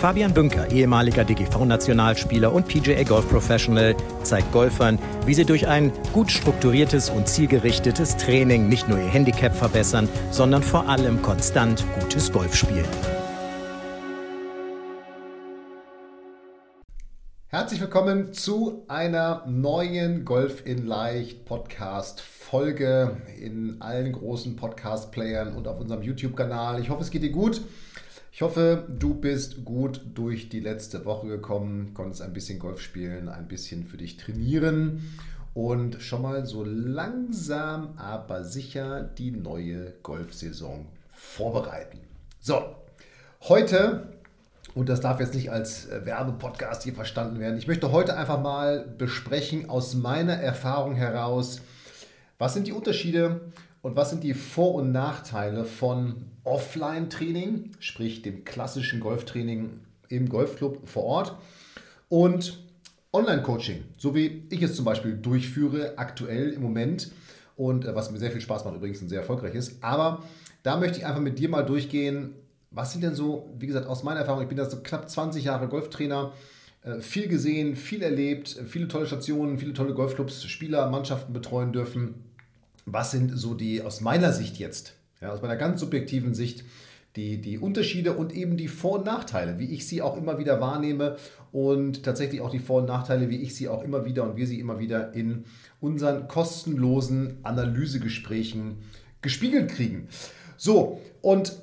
Fabian Bünker, ehemaliger DGV-Nationalspieler und PGA Golf Professional, zeigt Golfern, wie sie durch ein gut strukturiertes und zielgerichtetes Training nicht nur ihr Handicap verbessern, sondern vor allem konstant gutes Golf spielen. Herzlich willkommen zu einer neuen Golf in Leicht Podcast Folge in allen großen Podcast Playern und auf unserem YouTube Kanal. Ich hoffe, es geht dir gut. Ich hoffe, du bist gut durch die letzte Woche gekommen, konntest ein bisschen Golf spielen, ein bisschen für dich trainieren und schon mal so langsam, aber sicher die neue Golfsaison vorbereiten. So, heute und das darf jetzt nicht als äh, Werbepodcast hier verstanden werden. Ich möchte heute einfach mal besprechen aus meiner Erfahrung heraus, was sind die Unterschiede und was sind die Vor- und Nachteile von Offline-Training, sprich dem klassischen Golftraining im Golfclub vor Ort und Online-Coaching, so wie ich es zum Beispiel durchführe aktuell im Moment und äh, was mir sehr viel Spaß macht übrigens und sehr erfolgreich ist. Aber da möchte ich einfach mit dir mal durchgehen, was sind denn so, wie gesagt, aus meiner Erfahrung, ich bin da so knapp 20 Jahre Golftrainer, äh, viel gesehen, viel erlebt, viele tolle Stationen, viele tolle Golfclubs, Spieler, Mannschaften betreuen dürfen. Was sind so die aus meiner Sicht jetzt, ja, aus meiner ganz subjektiven Sicht, die, die Unterschiede und eben die Vor- und Nachteile, wie ich sie auch immer wieder wahrnehme und tatsächlich auch die Vor- und Nachteile, wie ich sie auch immer wieder und wir sie immer wieder in unseren kostenlosen Analysegesprächen gespiegelt kriegen. So, und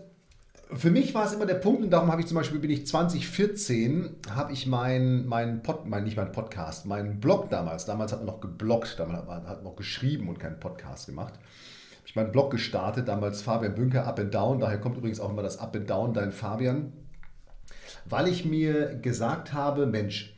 für mich war es immer der Punkt, und darum habe ich zum Beispiel, bin ich 2014, habe ich meinen mein Pod, mein, nicht meinen Podcast, meinen Blog damals, damals hat man noch gebloggt, damals hat man hat noch geschrieben und keinen Podcast gemacht, habe ich meinen Blog gestartet, damals Fabian Bünker Up and Down, daher kommt übrigens auch immer das Up and Down, dein Fabian, weil ich mir gesagt habe, Mensch,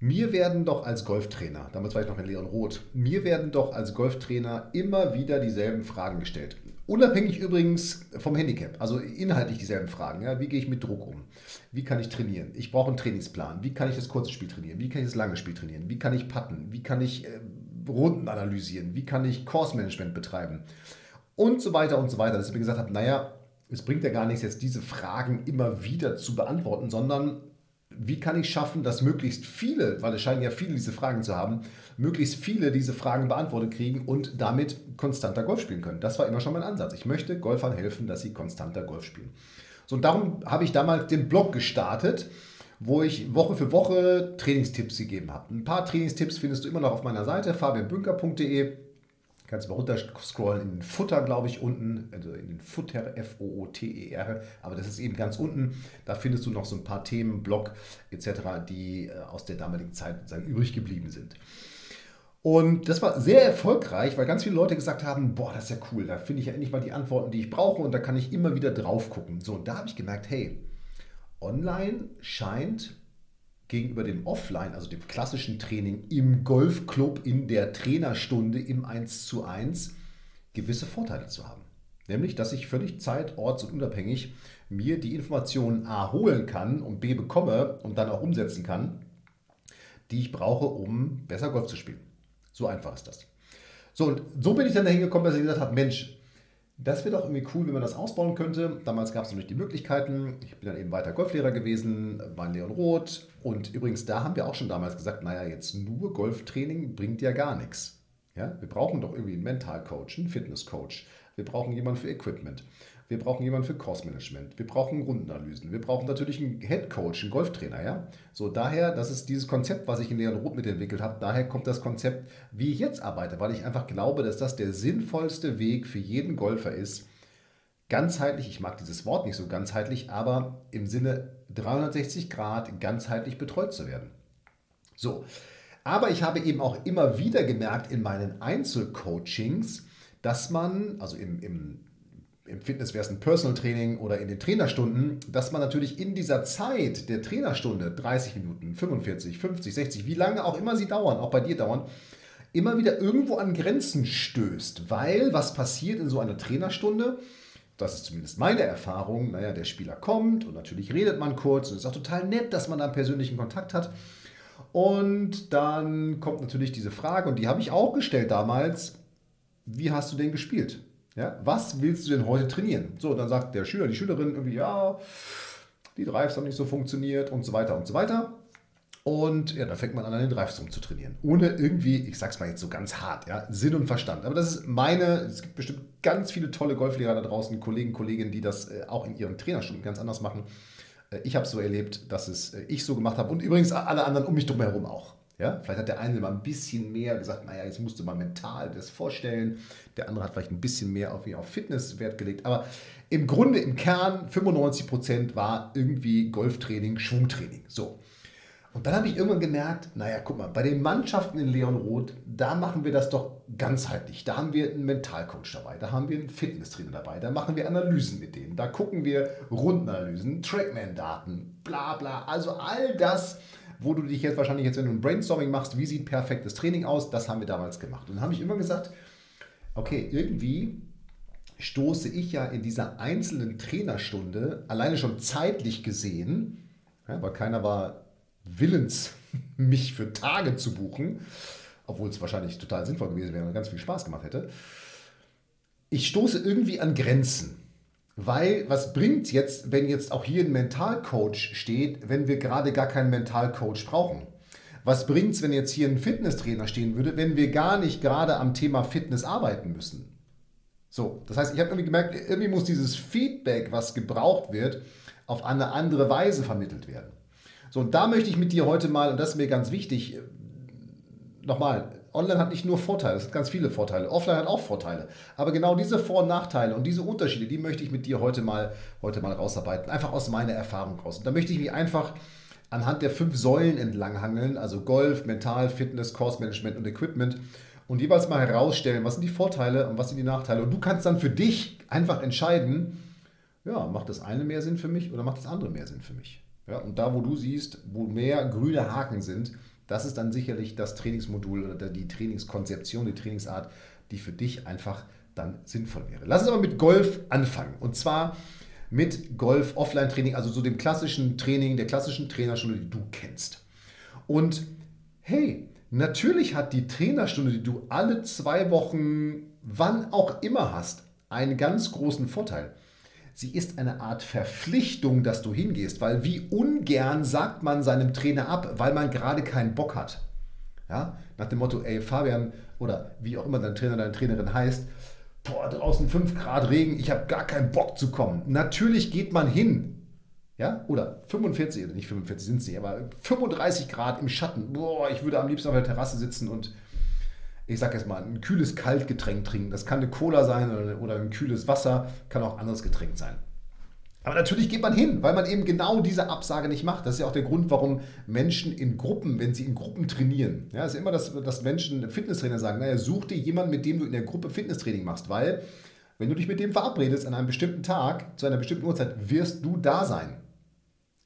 mir werden doch als Golftrainer, damals war ich noch in Leon Roth, mir werden doch als Golftrainer immer wieder dieselben Fragen gestellt. Unabhängig übrigens vom Handicap, also inhaltlich dieselben Fragen. Ja? Wie gehe ich mit Druck um? Wie kann ich trainieren? Ich brauche einen Trainingsplan. Wie kann ich das kurze Spiel trainieren? Wie kann ich das lange Spiel trainieren? Wie kann ich putten? Wie kann ich äh, Runden analysieren? Wie kann ich Course Management betreiben? Und so weiter und so weiter. Dass ich mir gesagt habe, naja, es bringt ja gar nichts, jetzt diese Fragen immer wieder zu beantworten, sondern wie kann ich schaffen, dass möglichst viele, weil es scheinen ja viele diese Fragen zu haben, möglichst viele diese Fragen beantwortet kriegen und damit konstanter Golf spielen können. Das war immer schon mein Ansatz. Ich möchte Golfern helfen, dass sie konstanter Golf spielen. So, und darum habe ich damals den Blog gestartet, wo ich Woche für Woche Trainingstipps gegeben habe. Ein paar Trainingstipps findest du immer noch auf meiner Seite, fabianbünker.de. Kannst mal runterscrollen in den Futter, glaube ich, unten, also in den Futter, F-O-O-T-E-R, aber das ist eben ganz unten. Da findest du noch so ein paar Themen, Blog etc., die äh, aus der damaligen Zeit sozusagen übrig geblieben sind. Und das war sehr erfolgreich, weil ganz viele Leute gesagt haben, boah, das ist ja cool, da finde ich ja endlich mal die Antworten, die ich brauche und da kann ich immer wieder drauf gucken. So, und da habe ich gemerkt, hey, online scheint gegenüber dem Offline, also dem klassischen Training im Golfclub, in der Trainerstunde im 1 zu 1, gewisse Vorteile zu haben. Nämlich, dass ich völlig zeit-, orts- und unabhängig mir die Informationen A holen kann und B bekomme und dann auch umsetzen kann, die ich brauche, um besser Golf zu spielen. So einfach ist das. So, und so bin ich dann dahin gekommen, dass ich gesagt habe, Mensch, das wäre doch irgendwie cool, wenn man das ausbauen könnte. Damals gab es noch nicht die Möglichkeiten. Ich bin dann eben weiter Golflehrer gewesen, war in Leon Roth. Und übrigens, da haben wir auch schon damals gesagt, naja, jetzt nur Golftraining bringt ja gar nichts. Ja, wir brauchen doch irgendwie einen Mentalcoach, einen Fitnesscoach. Wir brauchen jemanden für Equipment. Wir brauchen jemanden für Kursmanagement. Wir brauchen Rundenanalysen. Wir brauchen natürlich einen Headcoach, einen Golftrainer. Ja? So daher, das ist dieses Konzept, was ich in Leon Roth mitentwickelt habe. Daher kommt das Konzept, wie ich jetzt arbeite, weil ich einfach glaube, dass das der sinnvollste Weg für jeden Golfer ist. Ganzheitlich, ich mag dieses Wort nicht so ganzheitlich, aber im Sinne 360 Grad ganzheitlich betreut zu werden. So, aber ich habe eben auch immer wieder gemerkt in meinen Einzelcoachings, dass man, also im, im im Fitness wäre es ein Personal Training oder in den Trainerstunden, dass man natürlich in dieser Zeit der Trainerstunde, 30 Minuten, 45, 50, 60, wie lange auch immer sie dauern, auch bei dir dauern, immer wieder irgendwo an Grenzen stößt. Weil was passiert in so einer Trainerstunde? Das ist zumindest meine Erfahrung. Naja, der Spieler kommt und natürlich redet man kurz und es ist auch total nett, dass man da einen persönlichen Kontakt hat. Und dann kommt natürlich diese Frage, und die habe ich auch gestellt damals: Wie hast du denn gespielt? Ja, was willst du denn heute trainieren? So, dann sagt der Schüler, die Schülerin irgendwie, ja, die Drives haben nicht so funktioniert und so weiter und so weiter. Und ja, da fängt man an, an den Drives rum zu trainieren. Ohne irgendwie, ich sag's mal jetzt so ganz hart, ja, Sinn und Verstand. Aber das ist meine, es gibt bestimmt ganz viele tolle Golflehrer da draußen, Kollegen, Kolleginnen, die das äh, auch in ihren Trainerstunden ganz anders machen. Äh, ich habe so erlebt, dass es äh, ich so gemacht habe und übrigens alle anderen um mich drumherum auch. Ja, vielleicht hat der eine mal ein bisschen mehr gesagt, naja, jetzt musst du mal mental das vorstellen. Der andere hat vielleicht ein bisschen mehr auf, auf Fitness Wert gelegt. Aber im Grunde, im Kern, 95% war irgendwie Golftraining, Schwungtraining. So. Und dann habe ich irgendwann gemerkt, naja, guck mal, bei den Mannschaften in Leon Roth, da machen wir das doch ganzheitlich. Da haben wir einen Mentalcoach dabei, da haben wir einen Fitnesstrainer dabei, da machen wir Analysen mit denen, da gucken wir Rundenanalysen, Trackman-Daten, bla bla. Also all das, wo du dich jetzt wahrscheinlich jetzt, wenn du ein Brainstorming machst, wie sieht perfektes Training aus, das haben wir damals gemacht. Und dann habe ich immer gesagt, okay, irgendwie stoße ich ja in dieser einzelnen Trainerstunde, alleine schon zeitlich gesehen, ja, weil keiner war willens, mich für Tage zu buchen, obwohl es wahrscheinlich total sinnvoll gewesen wäre und ganz viel Spaß gemacht hätte. Ich stoße irgendwie an Grenzen. Weil, was bringt jetzt, wenn jetzt auch hier ein Mentalcoach steht, wenn wir gerade gar keinen Mentalcoach brauchen? Was bringt es, wenn jetzt hier ein Fitnesstrainer stehen würde, wenn wir gar nicht gerade am Thema Fitness arbeiten müssen? So, das heißt, ich habe irgendwie gemerkt, irgendwie muss dieses Feedback, was gebraucht wird, auf eine andere Weise vermittelt werden. So, und da möchte ich mit dir heute mal, und das ist mir ganz wichtig, nochmal, Online hat nicht nur Vorteile, es hat ganz viele Vorteile. Offline hat auch Vorteile. Aber genau diese Vor- und Nachteile und diese Unterschiede, die möchte ich mit dir heute mal, heute mal rausarbeiten. Einfach aus meiner Erfahrung raus. Und da möchte ich mich einfach anhand der fünf Säulen entlanghangeln, also Golf, Mental, Fitness, Course Management und Equipment und jeweils mal herausstellen, was sind die Vorteile und was sind die Nachteile. Und du kannst dann für dich einfach entscheiden, ja, macht das eine mehr Sinn für mich oder macht das andere mehr Sinn für mich. Ja, und da, wo du siehst, wo mehr grüne Haken sind, das ist dann sicherlich das Trainingsmodul oder die Trainingskonzeption, die Trainingsart, die für dich einfach dann sinnvoll wäre. Lass uns aber mit Golf anfangen. Und zwar mit Golf Offline Training, also so dem klassischen Training, der klassischen Trainerstunde, die du kennst. Und hey, natürlich hat die Trainerstunde, die du alle zwei Wochen, wann auch immer hast, einen ganz großen Vorteil sie ist eine Art Verpflichtung, dass du hingehst, weil wie ungern sagt man seinem Trainer ab, weil man gerade keinen Bock hat. Ja? Nach dem Motto, ey Fabian oder wie auch immer dein Trainer, deine Trainerin heißt, boah, draußen 5 Grad Regen, ich habe gar keinen Bock zu kommen. Natürlich geht man hin. Ja, oder 45, oder nicht 45 sind nicht, aber 35 Grad im Schatten. Boah, ich würde am liebsten auf der Terrasse sitzen und ich sag jetzt mal, ein kühles Kaltgetränk trinken. Das kann eine Cola sein oder, ein kühles Wasser, kann auch anderes Getränk sein. Aber natürlich geht man hin, weil man eben genau diese Absage nicht macht. Das ist ja auch der Grund, warum Menschen in Gruppen, wenn sie in Gruppen trainieren, ja, ist immer, dass, dass Menschen, Fitnesstrainer sagen, naja, such dir jemanden, mit dem du in der Gruppe Fitnesstraining machst, weil wenn du dich mit dem verabredest an einem bestimmten Tag, zu einer bestimmten Uhrzeit, wirst du da sein.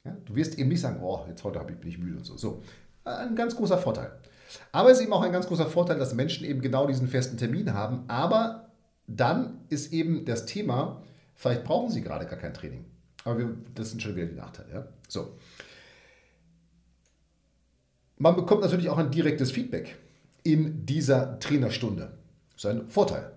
Ja, du wirst eben nicht sagen, oh, jetzt heute bin ich müde und so. So, ein ganz großer Vorteil. Aber es ist eben auch ein ganz großer Vorteil, dass Menschen eben genau diesen festen Termin haben. Aber dann ist eben das Thema, vielleicht brauchen sie gerade gar kein Training. Aber wir, das sind schon wieder die Nachteile. Ja? So. Man bekommt natürlich auch ein direktes Feedback in dieser Trainerstunde. Das ist ein Vorteil.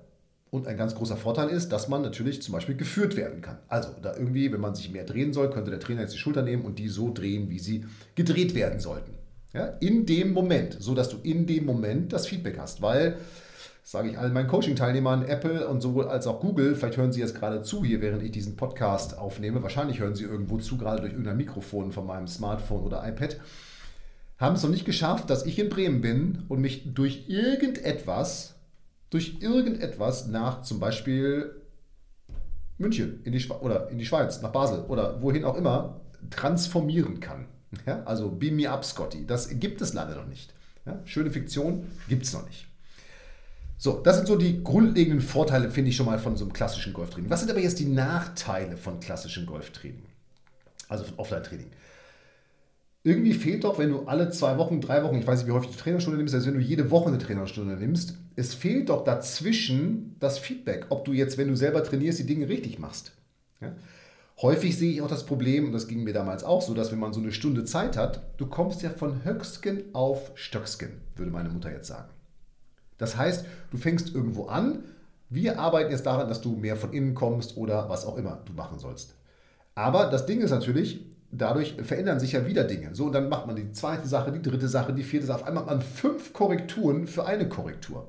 Und ein ganz großer Vorteil ist, dass man natürlich zum Beispiel geführt werden kann. Also da irgendwie, wenn man sich mehr drehen soll, könnte der Trainer jetzt die Schulter nehmen und die so drehen, wie sie gedreht werden sollten. Ja, in dem Moment, so dass du in dem Moment das Feedback hast, weil sage ich allen meinen Coaching-Teilnehmern, Apple und sowohl als auch Google, vielleicht hören Sie jetzt gerade zu hier, während ich diesen Podcast aufnehme, wahrscheinlich hören Sie irgendwo zu, gerade durch irgendein Mikrofon von meinem Smartphone oder iPad, haben es noch nicht geschafft, dass ich in Bremen bin und mich durch irgendetwas, durch irgendetwas nach zum Beispiel München in die oder in die Schweiz, nach Basel oder wohin auch immer transformieren kann. Ja, also Beam Me Up, Scotty. Das gibt es leider noch nicht. Ja, schöne Fiktion gibt es noch nicht. So, das sind so die grundlegenden Vorteile, finde ich schon mal von so einem klassischen Golftraining. Was sind aber jetzt die Nachteile von klassischem Golftraining? Also von Offline-Training. irgendwie fehlt doch, wenn du alle zwei Wochen, drei Wochen, ich weiß nicht, wie häufig du Trainerstunde nimmst, also wenn du jede Woche eine Trainerstunde nimmst, es fehlt doch dazwischen das Feedback, ob du jetzt, wenn du selber trainierst, die Dinge richtig machst. Ja? Häufig sehe ich auch das Problem, und das ging mir damals auch so, dass wenn man so eine Stunde Zeit hat, du kommst ja von Höcksken auf Stöcksken, würde meine Mutter jetzt sagen. Das heißt, du fängst irgendwo an, wir arbeiten jetzt daran, dass du mehr von innen kommst oder was auch immer du machen sollst. Aber das Ding ist natürlich, dadurch verändern sich ja wieder Dinge. So, und dann macht man die zweite Sache, die dritte Sache, die vierte Sache. Auf einmal hat man fünf Korrekturen für eine Korrektur.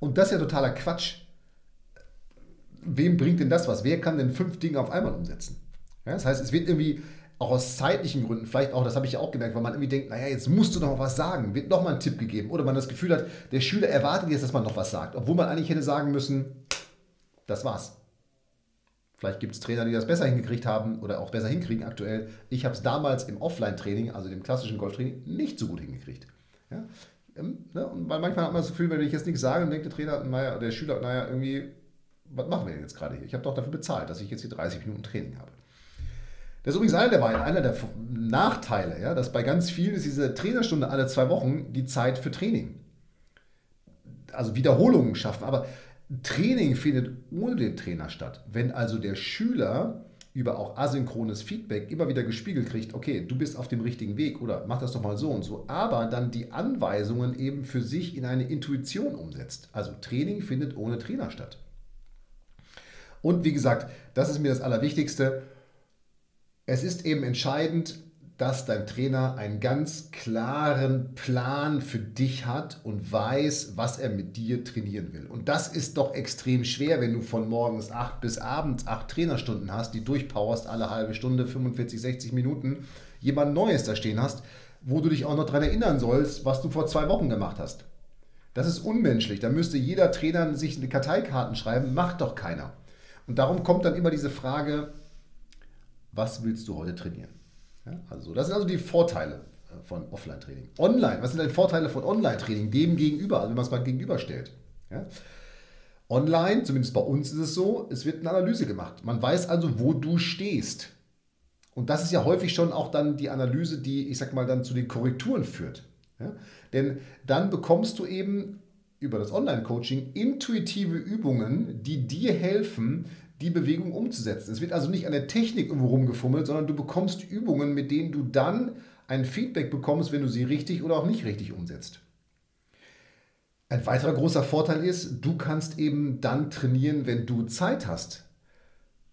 Und das ist ja totaler Quatsch. Wem bringt denn das was? Wer kann denn fünf Dinge auf einmal umsetzen? Ja, das heißt, es wird irgendwie auch aus zeitlichen Gründen, vielleicht auch, das habe ich ja auch gemerkt, weil man irgendwie denkt, naja, jetzt musst du noch was sagen, wird nochmal ein Tipp gegeben. Oder man das Gefühl hat, der Schüler erwartet jetzt, dass man noch was sagt, obwohl man eigentlich hätte sagen müssen, das war's. Vielleicht gibt es Trainer, die das besser hingekriegt haben oder auch besser hinkriegen aktuell. Ich habe es damals im Offline-Training, also dem klassischen Golftraining, nicht so gut hingekriegt. Ja? Ähm, ne? Und weil manchmal hat man das Gefühl, wenn ich jetzt nichts sage, dann denkt der Trainer, naja, der Schüler, naja, irgendwie, was machen wir denn jetzt gerade hier? Ich habe doch dafür bezahlt, dass ich jetzt hier 30 Minuten Training habe. Das ist übrigens einer der, einer der Nachteile, ja, dass bei ganz vielen ist diese Trainerstunde alle zwei Wochen die Zeit für Training. Also Wiederholungen schaffen. Aber Training findet ohne den Trainer statt. Wenn also der Schüler über auch asynchrones Feedback immer wieder gespiegelt kriegt, okay, du bist auf dem richtigen Weg oder mach das doch mal so und so, aber dann die Anweisungen eben für sich in eine Intuition umsetzt. Also Training findet ohne Trainer statt. Und wie gesagt, das ist mir das Allerwichtigste es ist eben entscheidend, dass dein Trainer einen ganz klaren Plan für dich hat und weiß, was er mit dir trainieren will. Und das ist doch extrem schwer, wenn du von morgens 8 bis abends 8 Trainerstunden hast, die durchpowerst alle halbe Stunde, 45, 60 Minuten, jemand Neues da stehen hast, wo du dich auch noch daran erinnern sollst, was du vor zwei Wochen gemacht hast. Das ist unmenschlich. Da müsste jeder Trainer sich eine Karteikarten schreiben, macht doch keiner. Und darum kommt dann immer diese Frage, was willst du heute trainieren? Ja, also das sind also die Vorteile äh, von Offline-Training. Online, was sind denn Vorteile von Online-Training dem gegenüber, also wenn man es mal gegenüberstellt? Ja? Online, zumindest bei uns ist es so, es wird eine Analyse gemacht. Man weiß also, wo du stehst. Und das ist ja häufig schon auch dann die Analyse, die, ich sag mal, dann zu den Korrekturen führt. Ja? Denn dann bekommst du eben über das Online-Coaching intuitive Übungen, die dir helfen, die Bewegung umzusetzen. Es wird also nicht an der Technik irgendwo rumgefummelt, sondern du bekommst Übungen, mit denen du dann ein Feedback bekommst, wenn du sie richtig oder auch nicht richtig umsetzt. Ein weiterer großer Vorteil ist, du kannst eben dann trainieren, wenn du Zeit hast.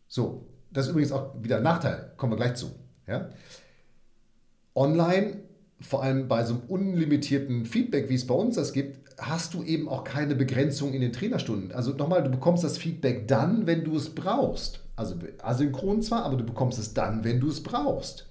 So, das ist übrigens auch wieder ein Nachteil, kommen wir gleich zu. Ja? Online vor allem bei so einem unlimitierten Feedback, wie es bei uns das gibt, hast du eben auch keine Begrenzung in den Trainerstunden. Also nochmal, du bekommst das Feedback dann, wenn du es brauchst. Also asynchron zwar, aber du bekommst es dann, wenn du es brauchst.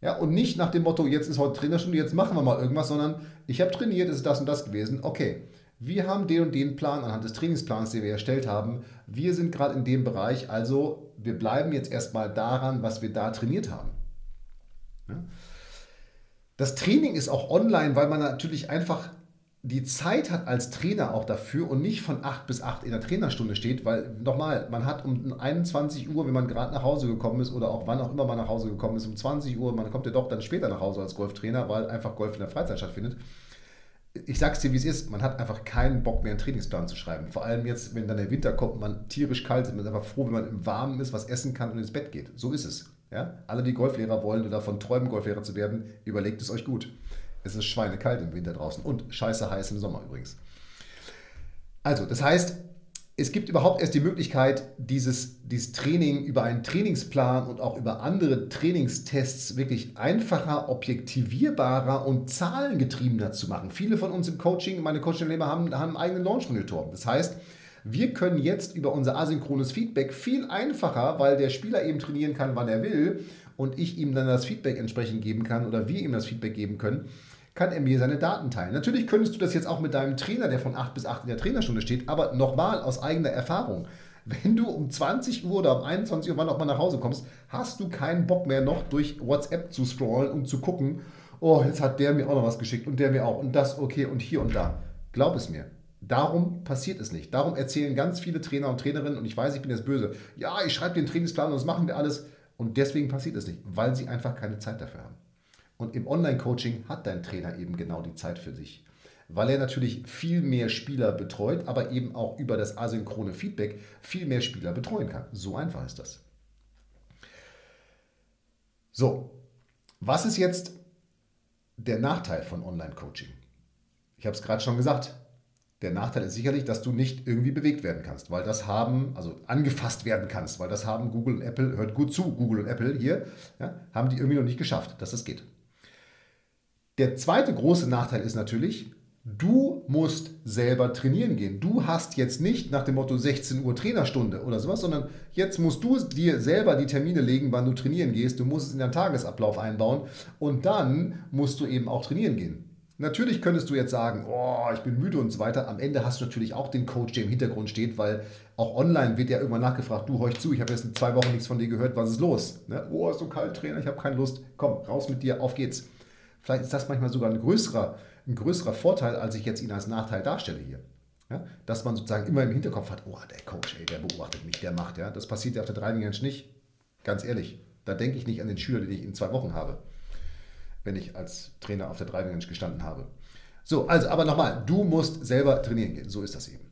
Ja, und nicht nach dem Motto, jetzt ist heute Trainerstunde, jetzt machen wir mal irgendwas, sondern ich habe trainiert, ist das und das gewesen. Okay, wir haben den und den Plan anhand des Trainingsplans, den wir erstellt haben. Wir sind gerade in dem Bereich, also wir bleiben jetzt erstmal daran, was wir da trainiert haben. Ja? Das Training ist auch online, weil man natürlich einfach die Zeit hat als Trainer auch dafür und nicht von 8 bis 8 in der Trainerstunde steht, weil nochmal, man hat um 21 Uhr, wenn man gerade nach Hause gekommen ist oder auch wann auch immer man nach Hause gekommen ist, um 20 Uhr, man kommt ja doch dann später nach Hause als Golftrainer, weil einfach Golf in der Freizeit stattfindet. Ich sag's dir, wie es ist, man hat einfach keinen Bock mehr, einen Trainingsplan zu schreiben. Vor allem jetzt, wenn dann der Winter kommt man tierisch kalt ist, man ist einfach froh, wenn man im Warmen ist, was essen kann und ins Bett geht. So ist es. Ja? Alle, die Golflehrer wollen oder davon träumen, Golflehrer zu werden, überlegt es euch gut. Es ist schweinekalt im Winter draußen und scheiße heiß im Sommer übrigens. Also, das heißt, es gibt überhaupt erst die Möglichkeit, dieses, dieses Training über einen Trainingsplan und auch über andere Trainingstests wirklich einfacher, objektivierbarer und zahlengetriebener zu machen. Viele von uns im Coaching, meine Coaching-Nehmer haben, haben einen eigenen Launch-Monitor. Das heißt, wir können jetzt über unser asynchrones Feedback viel einfacher, weil der Spieler eben trainieren kann, wann er will und ich ihm dann das Feedback entsprechend geben kann oder wir ihm das Feedback geben können, kann er mir seine Daten teilen. Natürlich könntest du das jetzt auch mit deinem Trainer, der von 8 bis 8 in der Trainerstunde steht, aber nochmal aus eigener Erfahrung. Wenn du um 20 Uhr oder um 21 Uhr, wann auch mal nach Hause kommst, hast du keinen Bock mehr noch durch WhatsApp zu scrollen und zu gucken, oh, jetzt hat der mir auch noch was geschickt und der mir auch und das, okay und hier und da. Glaub es mir, Darum passiert es nicht. Darum erzählen ganz viele Trainer und Trainerinnen, und ich weiß, ich bin jetzt böse, ja, ich schreibe den Trainingsplan und das machen wir alles. Und deswegen passiert es nicht, weil sie einfach keine Zeit dafür haben. Und im Online-Coaching hat dein Trainer eben genau die Zeit für sich. Weil er natürlich viel mehr Spieler betreut, aber eben auch über das asynchrone Feedback viel mehr Spieler betreuen kann. So einfach ist das. So, was ist jetzt der Nachteil von Online-Coaching? Ich habe es gerade schon gesagt. Der Nachteil ist sicherlich, dass du nicht irgendwie bewegt werden kannst, weil das haben, also angefasst werden kannst, weil das haben Google und Apple, hört gut zu, Google und Apple hier, ja, haben die irgendwie noch nicht geschafft, dass das geht. Der zweite große Nachteil ist natürlich, du musst selber trainieren gehen. Du hast jetzt nicht nach dem Motto 16 Uhr Trainerstunde oder sowas, sondern jetzt musst du dir selber die Termine legen, wann du trainieren gehst. Du musst es in deinen Tagesablauf einbauen und dann musst du eben auch trainieren gehen. Natürlich könntest du jetzt sagen, oh, ich bin müde und so weiter. Am Ende hast du natürlich auch den Coach, der im Hintergrund steht, weil auch online wird ja irgendwann nachgefragt, du horch zu, ich habe jetzt in zwei Wochen nichts von dir gehört, was ist los? Ne? Oh, ist so kalt, Trainer, ich habe keine Lust. Komm, raus mit dir, auf geht's. Vielleicht ist das manchmal sogar ein größerer, ein größerer Vorteil, als ich jetzt ihn als Nachteil darstelle hier. Ja? Dass man sozusagen immer im Hinterkopf hat, oh, der Coach, ey, der beobachtet mich, der macht. Ja? Das passiert ja auf der Driving Range nicht. Ganz ehrlich, da denke ich nicht an den Schüler, den ich in zwei Wochen habe wenn ich als Trainer auf der Driving Range gestanden habe. So, also aber nochmal, du musst selber trainieren gehen. So ist das eben.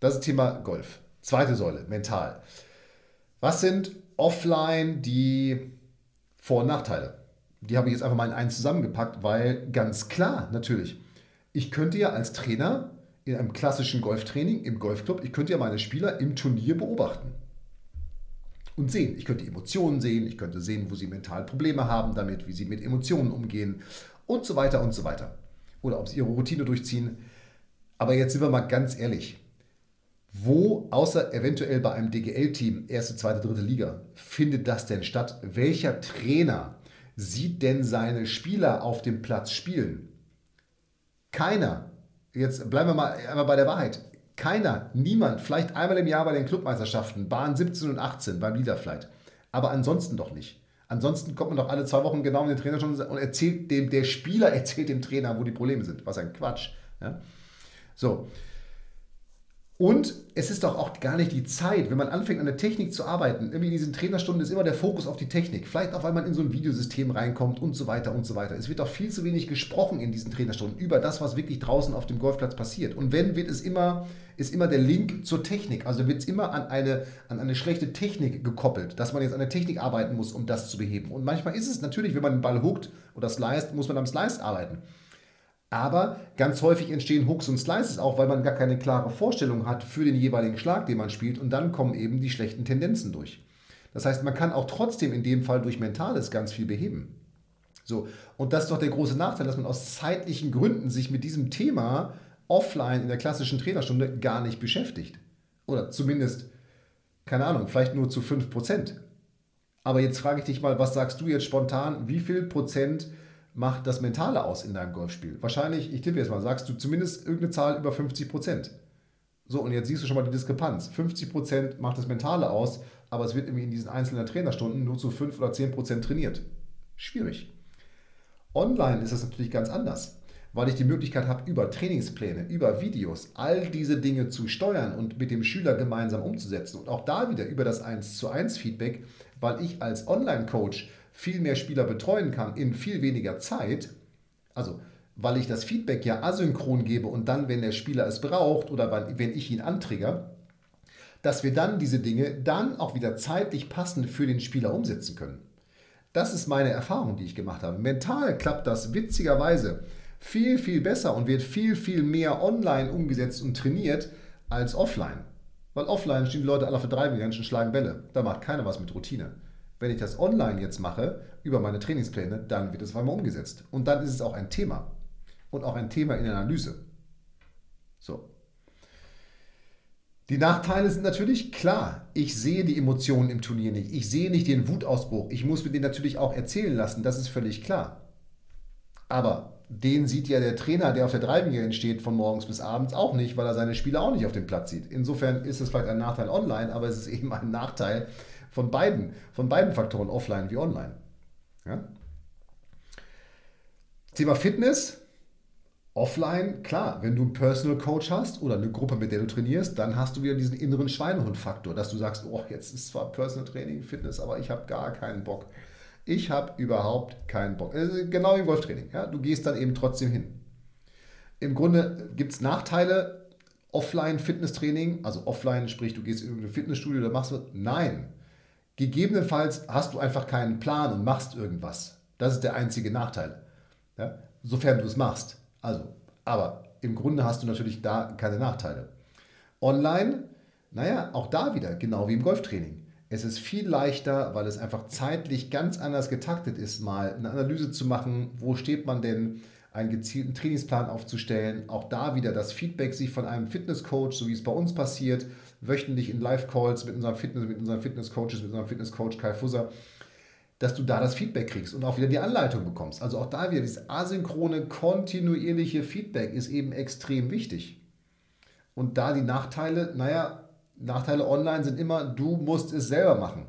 Das ist Thema Golf. Zweite Säule, mental. Was sind offline die Vor- und Nachteile? Die habe ich jetzt einfach mal in einen zusammengepackt, weil ganz klar, natürlich, ich könnte ja als Trainer in einem klassischen Golftraining im Golfclub, ich könnte ja meine Spieler im Turnier beobachten und sehen. Ich könnte Emotionen sehen, ich könnte sehen, wo sie mental Probleme haben damit, wie sie mit Emotionen umgehen und so weiter und so weiter. Oder ob sie ihre Routine durchziehen. Aber jetzt sind wir mal ganz ehrlich. Wo, außer eventuell bei einem DGL-Team, erste, zweite, dritte Liga, findet das denn statt? Welcher Trainer sieht denn seine Spieler auf dem Platz spielen? Keiner. Jetzt bleiben wir mal einmal bei der Wahrheit. Keiner, niemand, vielleicht einmal im Jahr bei den Clubmeisterschaften, Bahn 17 und 18 beim Leaderflight. Aber ansonsten doch nicht. Ansonsten kommt man doch alle zwei Wochen genau in den Trainer schon und erzählt dem, der Spieler erzählt dem Trainer, wo die Probleme sind. Was ein Quatsch. Ja? So, und es ist doch auch gar nicht die Zeit, wenn man anfängt an der Technik zu arbeiten. Irgendwie in diesen Trainerstunden ist immer der Fokus auf die Technik. Vielleicht auch, weil man in so ein Videosystem reinkommt und so weiter und so weiter. Es wird doch viel zu wenig gesprochen in diesen Trainerstunden über das, was wirklich draußen auf dem Golfplatz passiert. Und wenn, wird es immer, ist immer der Link zur Technik. Also wird es immer an eine, an eine schlechte Technik gekoppelt, dass man jetzt an der Technik arbeiten muss, um das zu beheben. Und manchmal ist es natürlich, wenn man den Ball hookt oder sliced, muss man am Slice arbeiten. Aber ganz häufig entstehen Hooks und Slices auch, weil man gar keine klare Vorstellung hat für den jeweiligen Schlag, den man spielt. Und dann kommen eben die schlechten Tendenzen durch. Das heißt, man kann auch trotzdem in dem Fall durch Mentales ganz viel beheben. So, und das ist doch der große Nachteil, dass man aus zeitlichen Gründen sich mit diesem Thema offline in der klassischen Trainerstunde gar nicht beschäftigt. Oder zumindest, keine Ahnung, vielleicht nur zu 5%. Aber jetzt frage ich dich mal, was sagst du jetzt spontan, wie viel Prozent macht das Mentale aus in deinem Golfspiel? Wahrscheinlich, ich tippe jetzt mal, sagst du zumindest irgendeine Zahl über 50 Prozent. So, und jetzt siehst du schon mal die Diskrepanz. 50 Prozent macht das Mentale aus, aber es wird irgendwie in diesen einzelnen Trainerstunden nur zu 5 oder 10 Prozent trainiert. Schwierig. Online ist das natürlich ganz anders, weil ich die Möglichkeit habe, über Trainingspläne, über Videos all diese Dinge zu steuern und mit dem Schüler gemeinsam umzusetzen. Und auch da wieder über das 1 zu 1 Feedback, weil ich als Online-Coach viel mehr Spieler betreuen kann in viel weniger Zeit, also weil ich das Feedback ja asynchron gebe und dann, wenn der Spieler es braucht oder wenn ich ihn antrigger, dass wir dann diese Dinge dann auch wieder zeitlich passend für den Spieler umsetzen können. Das ist meine Erfahrung, die ich gemacht habe. Mental klappt das witzigerweise viel, viel besser und wird viel, viel mehr online umgesetzt und trainiert als offline. Weil offline stehen die Leute alle auf der Driving und schlagen Bälle. Da macht keiner was mit Routine. Wenn ich das online jetzt mache, über meine Trainingspläne, dann wird es auf einmal umgesetzt. Und dann ist es auch ein Thema. Und auch ein Thema in der Analyse. So. Die Nachteile sind natürlich klar. Ich sehe die Emotionen im Turnier nicht. Ich sehe nicht den Wutausbruch. Ich muss mir den natürlich auch erzählen lassen. Das ist völlig klar. Aber den sieht ja der Trainer, der auf der Driving steht, von morgens bis abends auch nicht, weil er seine Spieler auch nicht auf dem Platz sieht. Insofern ist es vielleicht ein Nachteil online, aber es ist eben ein Nachteil, von beiden, von beiden Faktoren, offline wie online. Ja? Thema Fitness, offline, klar, wenn du einen Personal Coach hast oder eine Gruppe, mit der du trainierst, dann hast du wieder diesen inneren Schweinehund-Faktor, dass du sagst, oh, jetzt ist zwar Personal Training, Fitness, aber ich habe gar keinen Bock. Ich habe überhaupt keinen Bock. Äh, genau wie Golftraining. Ja? Du gehst dann eben trotzdem hin. Im Grunde gibt es Nachteile. Offline-Fitnesstraining, also offline, sprich, du gehst in irgendein Fitnessstudio oder machst was. Nein. Gegebenenfalls hast du einfach keinen Plan und machst irgendwas. Das ist der einzige Nachteil. Ja? Sofern du es machst. Also, aber im Grunde hast du natürlich da keine Nachteile. Online, naja, auch da wieder, genau wie im Golftraining. Es ist viel leichter, weil es einfach zeitlich ganz anders getaktet ist, mal eine Analyse zu machen, wo steht man denn, einen gezielten Trainingsplan aufzustellen. Auch da wieder das Feedback sich von einem Fitnesscoach, so wie es bei uns passiert, wöchentlich in Live-Calls mit unserem Fitness, mit unseren Fitnesscoaches, mit unserem Fitnesscoach Kai Fusser, dass du da das Feedback kriegst und auch wieder die Anleitung bekommst. Also auch da wieder dieses asynchrone, kontinuierliche Feedback ist eben extrem wichtig. Und da die Nachteile, naja, Nachteile online sind immer, du musst es selber machen.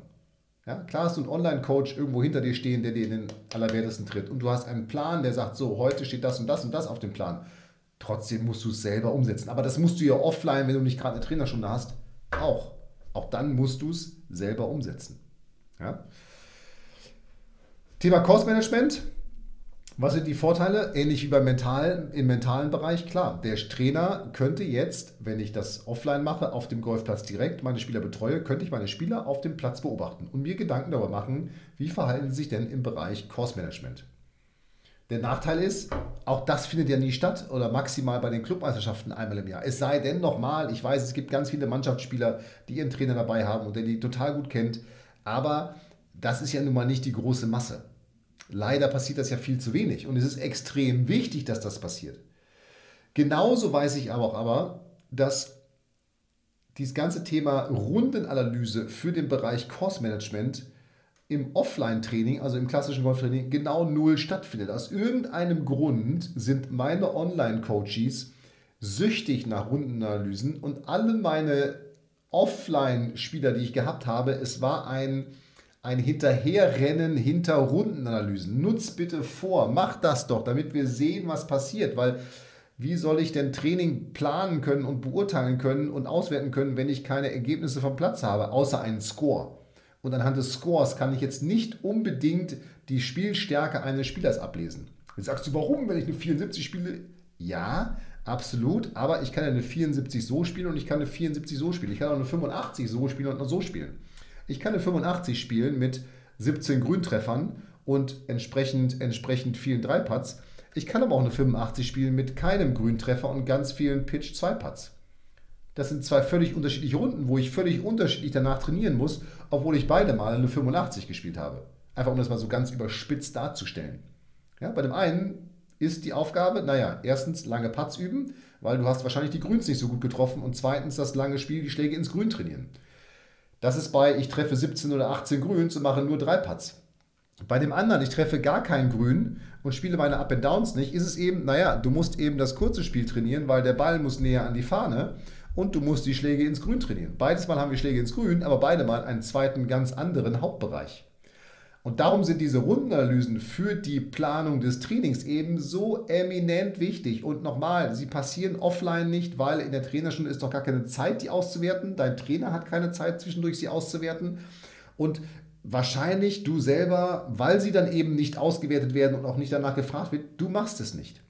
Ja, klar hast du einen Online-Coach irgendwo hinter dir stehen, der dir in den Allerwertesten tritt. Und du hast einen Plan, der sagt, so, heute steht das und das und das auf dem Plan. Trotzdem musst du es selber umsetzen. Aber das musst du ja offline, wenn du nicht gerade eine Trainerstunde hast, auch. Auch dann musst du es selber umsetzen. Ja? Thema Cost Management was sind die Vorteile? Ähnlich wie beim mentalen, im mentalen Bereich, klar. Der Trainer könnte jetzt, wenn ich das offline mache, auf dem Golfplatz direkt meine Spieler betreue, könnte ich meine Spieler auf dem Platz beobachten und mir Gedanken darüber machen, wie verhalten sie sich denn im Bereich Course Management. Der Nachteil ist, auch das findet ja nie statt oder maximal bei den Clubmeisterschaften einmal im Jahr. Es sei denn nochmal, ich weiß, es gibt ganz viele Mannschaftsspieler, die ihren Trainer dabei haben und der die total gut kennt, aber das ist ja nun mal nicht die große Masse. Leider passiert das ja viel zu wenig und es ist extrem wichtig, dass das passiert. Genauso weiß ich aber auch aber, dass dieses ganze Thema Rundenanalyse für den Bereich Course Management im Offline-Training, also im klassischen Golftraining, genau null stattfindet. Aus irgendeinem Grund sind meine Online-Coaches süchtig nach Rundenanalysen und alle meine Offline-Spieler, die ich gehabt habe, es war ein ein Hinterherrennen hinter Rundenanalysen. Nutz bitte vor, mach das doch, damit wir sehen, was passiert, weil wie soll ich denn Training planen können und beurteilen können und auswerten können, wenn ich keine Ergebnisse vom Platz habe, außer einen Score? Und anhand des Scores kann ich jetzt nicht unbedingt die Spielstärke eines Spielers ablesen. Jetzt sagst du, warum, wenn ich eine 74 spiele? Ja, absolut, aber ich kann eine 74 so spielen und ich kann eine 74 so spielen. Ich kann auch eine 85 so spielen und noch so spielen. Ich kann eine 85 spielen mit 17 Grüntreffern und entsprechend, entsprechend vielen Dreiputts. Ich kann aber auch eine 85 spielen mit keinem Grüntreffer und ganz vielen Pitch 2 Putts. Das sind zwei völlig unterschiedliche Runden, wo ich völlig unterschiedlich danach trainieren muss, obwohl ich beide mal eine 85 gespielt habe. Einfach um das mal so ganz überspitzt darzustellen. Ja, bei dem einen ist die Aufgabe, naja, erstens lange Putts üben, weil du hast wahrscheinlich die Grüns nicht so gut getroffen und zweitens das lange Spiel, die Schläge ins Grün trainieren. Das ist bei, ich treffe 17 oder 18 Grüns und mache nur drei Putts. Bei dem anderen, ich treffe gar kein Grün und spiele meine Up and Downs nicht, ist es eben, naja, du musst eben das kurze Spiel trainieren, weil der Ball muss näher an die Fahne und du musst die Schläge ins Grün trainieren. Beides Mal haben wir Schläge ins Grün, aber beide Mal einen zweiten, ganz anderen Hauptbereich. Und darum sind diese Rundenanalysen für die Planung des Trainings eben so eminent wichtig. Und nochmal, sie passieren offline nicht, weil in der Trainerstunde ist doch gar keine Zeit, die auszuwerten. Dein Trainer hat keine Zeit zwischendurch, sie auszuwerten. Und wahrscheinlich du selber, weil sie dann eben nicht ausgewertet werden und auch nicht danach gefragt wird, du machst es nicht.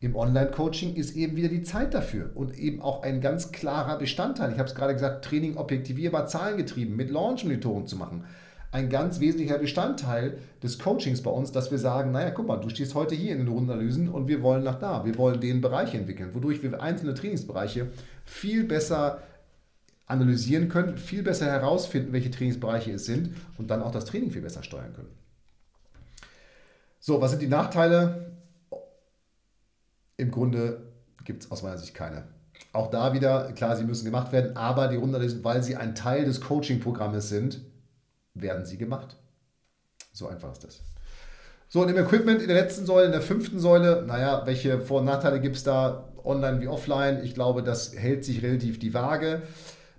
Im Online-Coaching ist eben wieder die Zeit dafür und eben auch ein ganz klarer Bestandteil. Ich habe es gerade gesagt, Training objektivierbar, zahlengetrieben, mit Launch-Monitoren zu machen ein ganz wesentlicher Bestandteil des Coachings bei uns, dass wir sagen, naja, guck mal, du stehst heute hier in den Rundenanalysen und wir wollen nach da. Wir wollen den Bereich entwickeln, wodurch wir einzelne Trainingsbereiche viel besser analysieren können, viel besser herausfinden, welche Trainingsbereiche es sind und dann auch das Training viel besser steuern können. So, was sind die Nachteile? Im Grunde gibt es aus meiner Sicht keine. Auch da wieder, klar, sie müssen gemacht werden, aber die Rundenanalysen, weil sie ein Teil des Coaching-Programmes sind, werden sie gemacht. So einfach ist das. So, und im Equipment in der letzten Säule, in der fünften Säule, naja, welche Vor- und Nachteile gibt es da, online wie offline? Ich glaube, das hält sich relativ die Waage.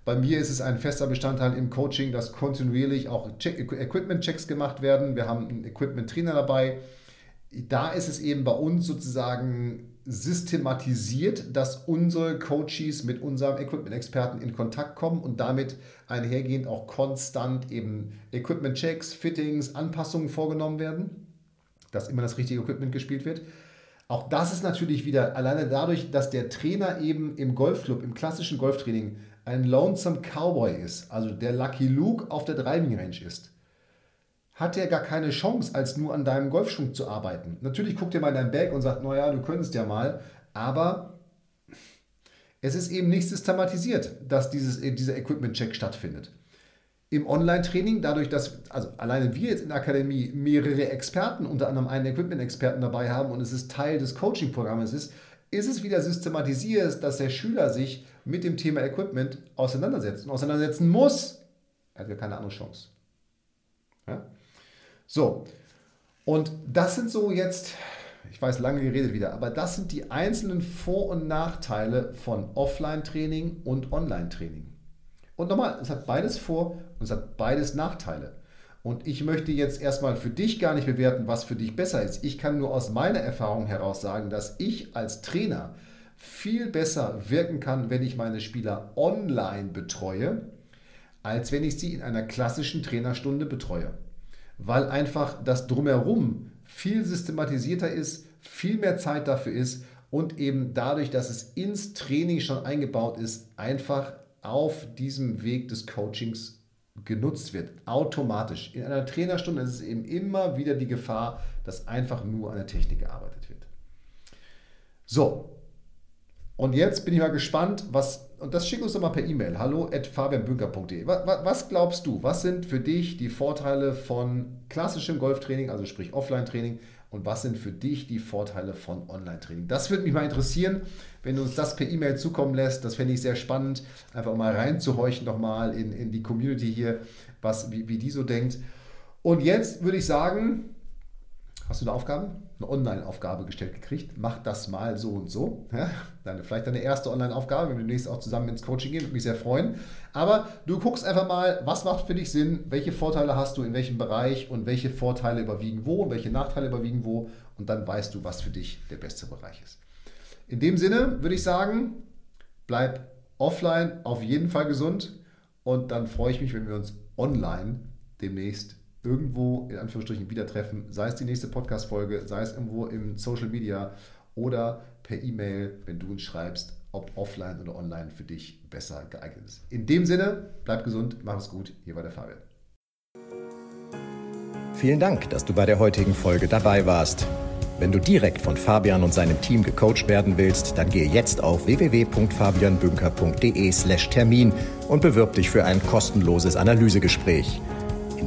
Bei mir ist es ein fester Bestandteil im Coaching, dass kontinuierlich auch Equipment-Checks gemacht werden. Wir haben einen Equipment-Trainer dabei. Da ist es eben bei uns sozusagen systematisiert, dass unsere Coaches mit unserem Equipment-Experten in Kontakt kommen und damit einhergehend auch konstant eben Equipment-Checks, Fittings, Anpassungen vorgenommen werden, dass immer das richtige Equipment gespielt wird. Auch das ist natürlich wieder alleine dadurch, dass der Trainer eben im Golfclub, im klassischen Golftraining ein Lonesome Cowboy ist, also der Lucky Luke auf der Driving Range ist, hat er gar keine Chance, als nur an deinem Golfschwung zu arbeiten. Natürlich guckt er mal in dein Bag und sagt, naja, du könntest ja mal, aber es ist eben nicht systematisiert, dass dieses, dieser Equipment-Check stattfindet. Im Online-Training, dadurch, dass also alleine wir jetzt in der Akademie mehrere Experten, unter anderem einen Equipment-Experten dabei haben und es ist Teil des Coaching-Programmes ist, ist es wieder systematisiert, dass der Schüler sich mit dem Thema Equipment auseinandersetzt und auseinandersetzen muss. Er hat ja keine andere Chance. Ja? So, und das sind so jetzt, ich weiß, lange geredet wieder, aber das sind die einzelnen Vor- und Nachteile von Offline-Training und Online-Training. Und nochmal, es hat beides Vor- und es hat beides Nachteile. Und ich möchte jetzt erstmal für dich gar nicht bewerten, was für dich besser ist. Ich kann nur aus meiner Erfahrung heraus sagen, dass ich als Trainer viel besser wirken kann, wenn ich meine Spieler online betreue, als wenn ich sie in einer klassischen Trainerstunde betreue. Weil einfach das drumherum viel systematisierter ist, viel mehr Zeit dafür ist und eben dadurch, dass es ins Training schon eingebaut ist, einfach auf diesem Weg des Coachings genutzt wird, automatisch. In einer Trainerstunde ist es eben immer wieder die Gefahr, dass einfach nur an der Technik gearbeitet wird. So, und jetzt bin ich mal gespannt, was, und das schick uns doch mal per E-Mail, hallo at fabianbünker.de. Was, glaubst du, was sind für dich die Vorteile von klassischem Golftraining, also sprich Offline-Training, und was sind für dich die Vorteile von Online-Training? Das würde mich mal interessieren, wenn du uns das per E-Mail zukommen lässt. Das fände ich sehr spannend, einfach mal reinzuhorchen nochmal in, in die Community hier, was, wie, wie die so denkt. Und jetzt würde ich sagen, hast du eine Aufgabe? Eine Online-Aufgabe gestellt gekriegt. Mach das mal so und so. Ja? Deine, vielleicht deine erste Online-Aufgabe, wenn wir demnächst auch zusammen ins Coaching gehen, würde mich sehr freuen. Aber du guckst einfach mal, was macht für dich Sinn, welche Vorteile hast du in welchem Bereich und welche Vorteile überwiegen wo und welche Nachteile überwiegen wo. Und dann weißt du, was für dich der beste Bereich ist. In dem Sinne würde ich sagen, bleib offline auf jeden Fall gesund und dann freue ich mich, wenn wir uns online demnächst irgendwo in Anführungsstrichen wieder treffen, sei es die nächste Podcast-Folge, sei es irgendwo im Social Media oder per E-Mail, wenn du uns schreibst, ob offline oder online für dich besser geeignet ist. In dem Sinne, bleib gesund, mach es gut. Hier war der Fabian. Vielen Dank, dass du bei der heutigen Folge dabei warst. Wenn du direkt von Fabian und seinem Team gecoacht werden willst, dann gehe jetzt auf www.fabianbünker.de/termin und bewirb dich für ein kostenloses Analysegespräch.